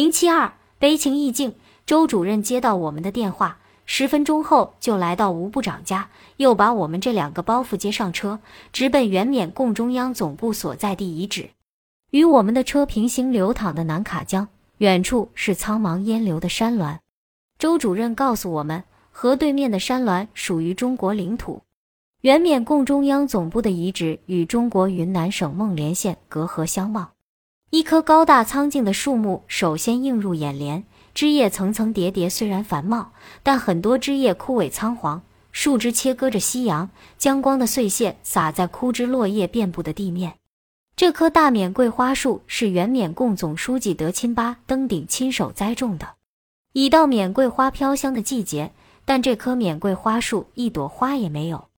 零七二悲情意境。周主任接到我们的电话，十分钟后就来到吴部长家，又把我们这两个包袱接上车，直奔原缅共中央总部所在地遗址。与我们的车平行流淌的南卡江，远处是苍茫烟流的山峦。周主任告诉我们，河对面的山峦属于中国领土。原缅共中央总部的遗址与中国云南省孟连县隔河相望。一棵高大苍劲的树木首先映入眼帘。枝叶层层叠叠，虽然繁茂，但很多枝叶枯萎苍黄，树枝切割着夕阳，将光的碎屑洒在枯枝落叶遍布的地面。这棵大缅桂花树是原缅共总书记德钦巴登顶亲手栽种的。已到缅桂花飘香的季节，但这棵缅桂花树一朵花也没有。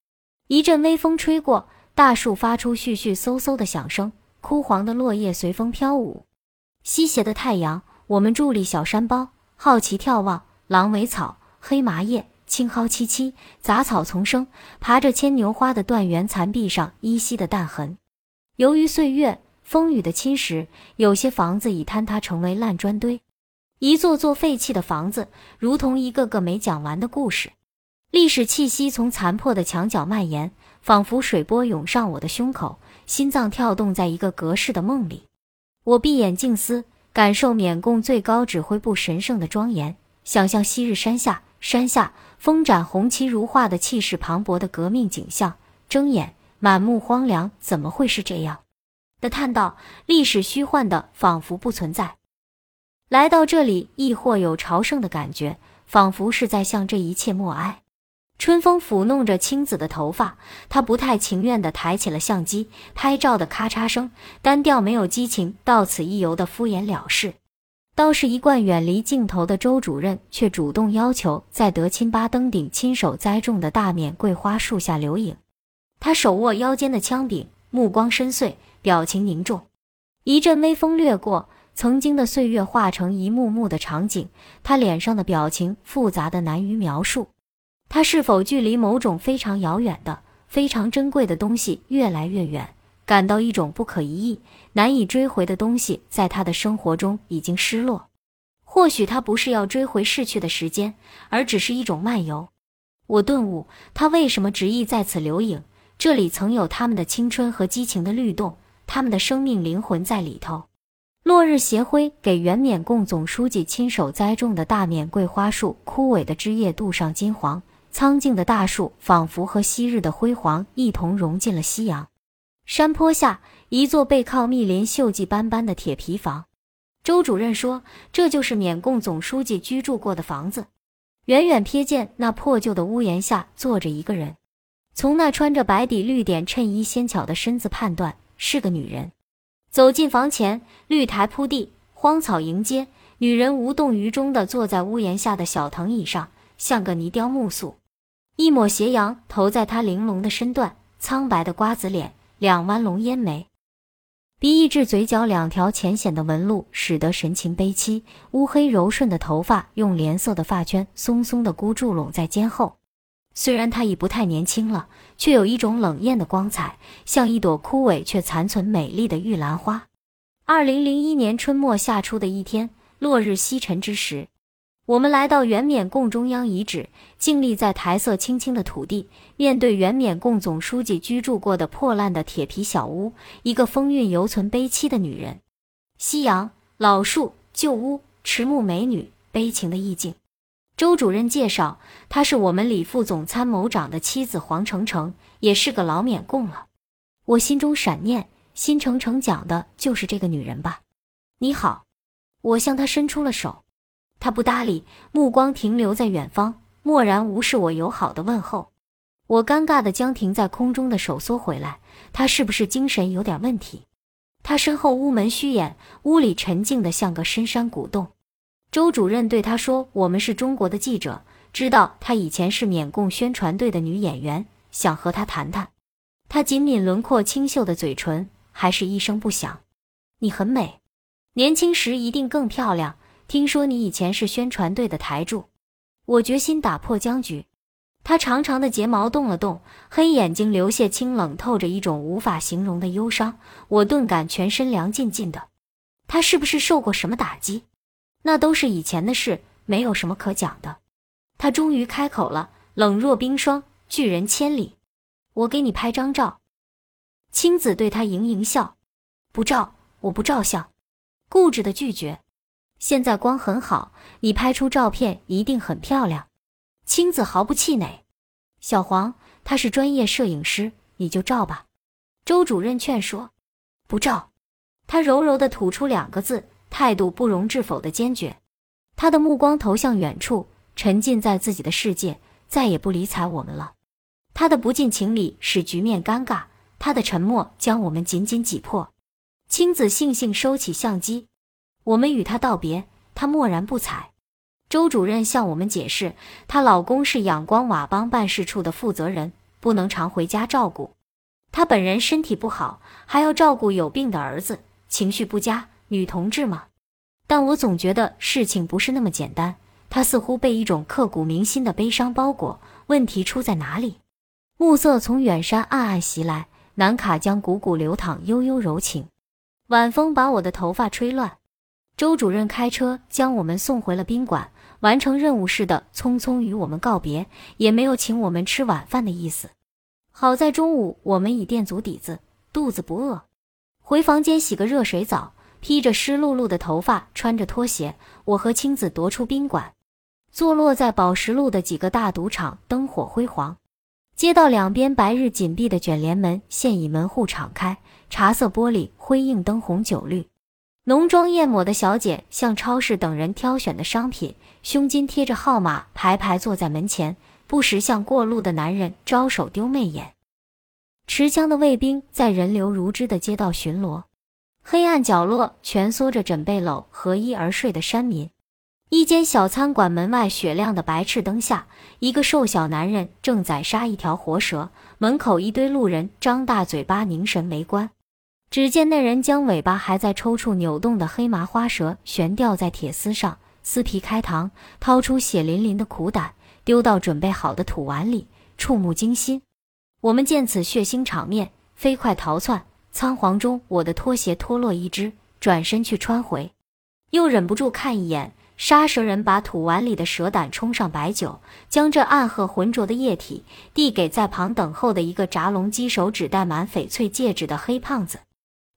一阵微风吹过，大树发出絮絮嗖嗖的响声，枯黄的落叶随风飘舞。西斜的太阳。我们伫立小山包，好奇眺望狼尾草、黑麻叶、青蒿萋萋，杂草丛生，爬着牵牛花的断垣残壁上依稀的弹痕。由于岁月、风雨的侵蚀，有些房子已坍塌成为烂砖堆，一座座废弃的房子，如同一个个没讲完的故事。历史气息从残破的墙角蔓延，仿佛水波涌上我的胸口，心脏跳动在一个隔世的梦里。我闭眼静思。感受缅共最高指挥部神圣的庄严，想象昔日山下山下风展红旗如画的气势磅礴的革命景象，睁眼满目荒凉，怎么会是这样？的叹道：历史虚幻的，仿佛不存在。来到这里，亦或有朝圣的感觉，仿佛是在向这一切默哀。春风抚弄着青子的头发，他不太情愿地抬起了相机，拍照的咔嚓声，单调没有激情，到此一游的敷衍了事。倒是一贯远离镜头的周主任，却主动要求在德钦巴登顶亲手栽种的大缅桂花树下留影。他手握腰间的枪柄，目光深邃，表情凝重。一阵微风掠过，曾经的岁月化成一幕幕的场景，他脸上的表情复杂的难于描述。他是否距离某种非常遥远的、非常珍贵的东西越来越远，感到一种不可一议、难以追回的东西在他的生活中已经失落？或许他不是要追回逝去的时间，而只是一种漫游。我顿悟，他为什么执意在此留影？这里曾有他们的青春和激情的律动，他们的生命灵魂在里头。落日斜晖给原缅共总书记亲手栽种的大缅桂花树枯萎的枝叶镀上金黄。苍劲的大树仿佛和昔日的辉煌一同融进了夕阳。山坡下，一座背靠密林、锈迹斑斑的铁皮房。周主任说：“这就是缅共总书记居住过的房子。”远远瞥见那破旧的屋檐下坐着一个人，从那穿着白底绿点衬衣、纤巧的身子判断是个女人。走进房前，绿苔铺地，荒草迎接，女人无动于衷地坐在屋檐下的小藤椅上，像个泥雕木塑。一抹斜阳投在她玲珑的身段，苍白的瓜子脸，两弯龙烟眉，鼻翼至嘴角两条浅显的纹路，使得神情悲戚。乌黑柔顺的头发用连色的发圈松松的箍住拢在肩后。虽然她已不太年轻了，却有一种冷艳的光彩，像一朵枯萎却残存美丽的玉兰花。二零零一年春末夏初的一天，落日西沉之时。我们来到原缅共中央遗址，静立在苔色青青的土地，面对原缅共总书记居住过的破烂的铁皮小屋，一个风韵犹存、悲凄的女人。夕阳、老树、旧屋、迟暮美女，悲情的意境。周主任介绍，她是我们李副总参谋长的妻子黄成成，也是个老缅共了。我心中闪念，新成成讲的就是这个女人吧？你好，我向她伸出了手。他不搭理，目光停留在远方，漠然无视我友好的问候。我尴尬的将停在空中的手缩回来。他是不是精神有点问题？他身后屋门虚掩，屋里沉静的像个深山古洞。周主任对他说：“我们是中国的记者，知道她以前是缅共宣传队的女演员，想和她谈谈。”她紧抿轮廓清秀的嘴唇，还是一声不响：“你很美，年轻时一定更漂亮。”听说你以前是宣传队的台柱，我决心打破僵局。他长长的睫毛动了动，黑眼睛流泻清冷，透着一种无法形容的忧伤。我顿感全身凉浸浸的。他是不是受过什么打击？那都是以前的事，没有什么可讲的。他终于开口了，冷若冰霜，拒人千里。我给你拍张照。青子对他盈盈笑，不照，我不照相，固执的拒绝。现在光很好，你拍出照片一定很漂亮。青子毫不气馁。小黄，他是专业摄影师，你就照吧。周主任劝说，不照。他柔柔的吐出两个字，态度不容置否的坚决。他的目光投向远处，沉浸在自己的世界，再也不理睬我们了。他的不近情理使局面尴尬，他的沉默将我们紧紧挤破。青子悻悻收起相机，我们与他道别，他漠然不睬。周主任向我们解释，她老公是仰光瓦邦办事处的负责人，不能常回家照顾。她本人身体不好，还要照顾有病的儿子，情绪不佳。女同志嘛，但我总觉得事情不是那么简单。她似乎被一种刻骨铭心的悲伤包裹。问题出在哪里？暮色从远山暗暗袭来，南卡江汩汩流淌，悠悠柔情。晚风把我的头发吹乱。周主任开车将我们送回了宾馆。完成任务似的，匆匆与我们告别，也没有请我们吃晚饭的意思。好在中午我们已垫足底子，肚子不饿。回房间洗个热水澡，披着湿漉漉的头发，穿着拖鞋，我和青子踱出宾馆，坐落在宝石路的几个大赌场，灯火辉煌。街道两边白日紧闭的卷帘门现已门户敞开，茶色玻璃辉映灯红酒绿。浓妆艳抹的小姐向超市等人挑选的商品，胸襟贴着号码，排排坐在门前，不时向过路的男人招手丢媚眼。持枪的卫兵在人流如织的街道巡逻。黑暗角落蜷缩着枕被篓和衣而睡的山民。一间小餐馆门外雪亮的白炽灯下，一个瘦小男人正宰杀一条活蛇。门口一堆路人张大嘴巴凝神围观。只见那人将尾巴还在抽搐扭动的黑麻花蛇悬吊在铁丝上，撕皮开膛，掏出血淋淋的苦胆，丢到准备好的土碗里，触目惊心。我们见此血腥场面，飞快逃窜。仓皇中，我的拖鞋脱落一只，转身去穿回，又忍不住看一眼杀蛇人把土碗里的蛇胆冲上白酒，将这暗褐浑浊的液体递给在旁等候的一个扎龙机手指戴满翡翠戒指的黑胖子。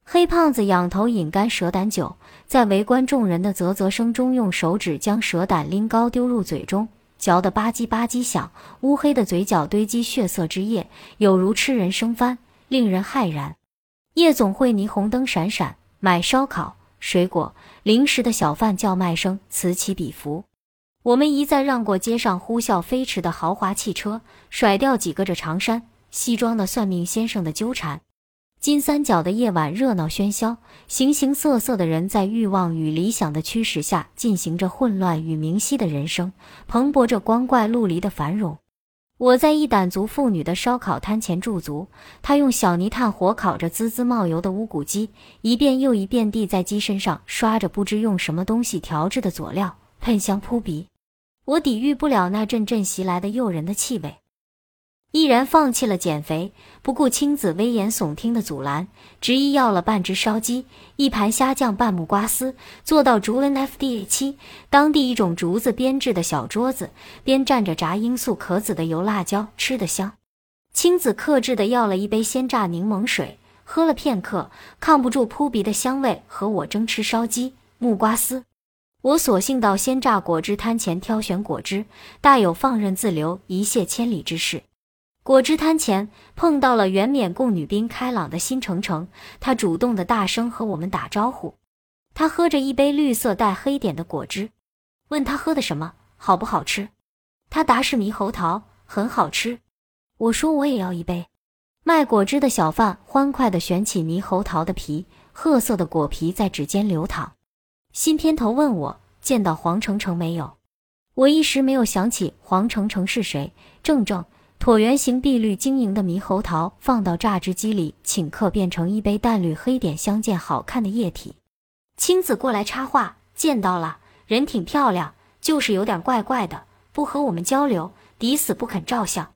黑胖子仰头饮干蛇胆酒，在围观众人的啧啧声中，用手指将蛇胆拎高丢入嘴中，嚼得吧唧吧唧响。乌黑的嘴角堆积血色之液，有如吃人生番，令人骇然。夜总会霓虹灯闪闪，买烧烤、水果、零食的小贩叫卖声此起彼伏。我们一再让过街上呼啸飞驰的豪华汽车，甩掉几个着长衫、西装的算命先生的纠缠。金三角的夜晚热闹喧嚣，形形色色的人在欲望与理想的驱使下进行着混乱与明晰的人生，蓬勃着光怪陆离的繁荣。我在一掸族妇女的烧烤摊前驻足，她用小泥炭火烤着滋滋冒油的乌骨鸡，一遍又一遍地在鸡身上刷着不知用什么东西调制的佐料，喷香扑鼻。我抵御不了那阵阵袭来的诱人的气味。毅然放弃了减肥，不顾青子危言耸听的阻拦，执意要了半只烧鸡、一盘虾酱拌木瓜丝，坐到竹 NFDA 七当地一种竹子编制的小桌子，边蘸着炸罂粟壳子的油辣椒，吃得香。青子克制的要了一杯鲜榨柠檬水，喝了片刻，抗不住扑鼻的香味，和我争吃烧鸡、木瓜丝。我索性到鲜榨果汁摊前挑选果汁，大有放任自流、一泻千里之势。果汁摊前碰到了原缅共女兵开朗的新程程，他主动的大声和我们打招呼。他喝着一杯绿色带黑点的果汁，问他喝的什么，好不好吃？他答是猕猴桃，很好吃。我说我也要一杯。卖果汁的小贩欢快地旋起猕猴桃的皮，褐色的果皮在指尖流淌。新片头问我见到黄程程没有？我一时没有想起黄程程是谁。正正。椭圆形碧绿晶莹的猕猴桃放到榨汁机里顷刻变成一杯淡绿黑点相间好看的液体。青子过来插话：“见到了，人挺漂亮，就是有点怪怪的，不和我们交流，抵死不肯照相。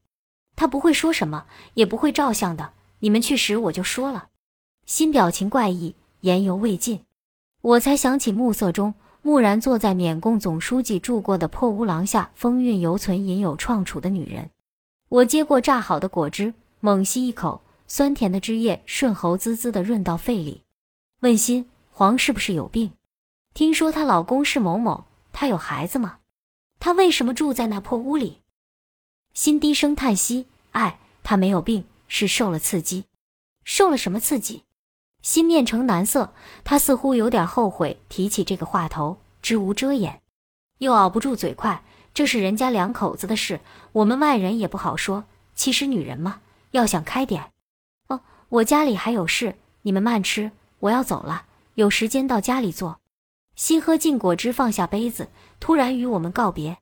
他不会说什么，也不会照相的。你们去时我就说了。”新表情怪异，言犹未尽，我才想起暮色中木然坐在缅共总书记住过的破屋廊下，风韵犹存、隐有创楚的女人。我接过榨好的果汁，猛吸一口，酸甜的汁液顺喉滋滋的润到肺里。问心黄是不是有病？听说她老公是某某，她有孩子吗？她为什么住在那破屋里？心低声叹息：“哎，她没有病，是受了刺激。受了什么刺激？”心面呈难色，她似乎有点后悔提起这个话头，知无遮掩，又熬不住嘴快。这是人家两口子的事，我们外人也不好说。其实女人嘛，要想开点。哦，我家里还有事，你们慢吃，我要走了，有时间到家里坐。西喝尽果汁，放下杯子，突然与我们告别。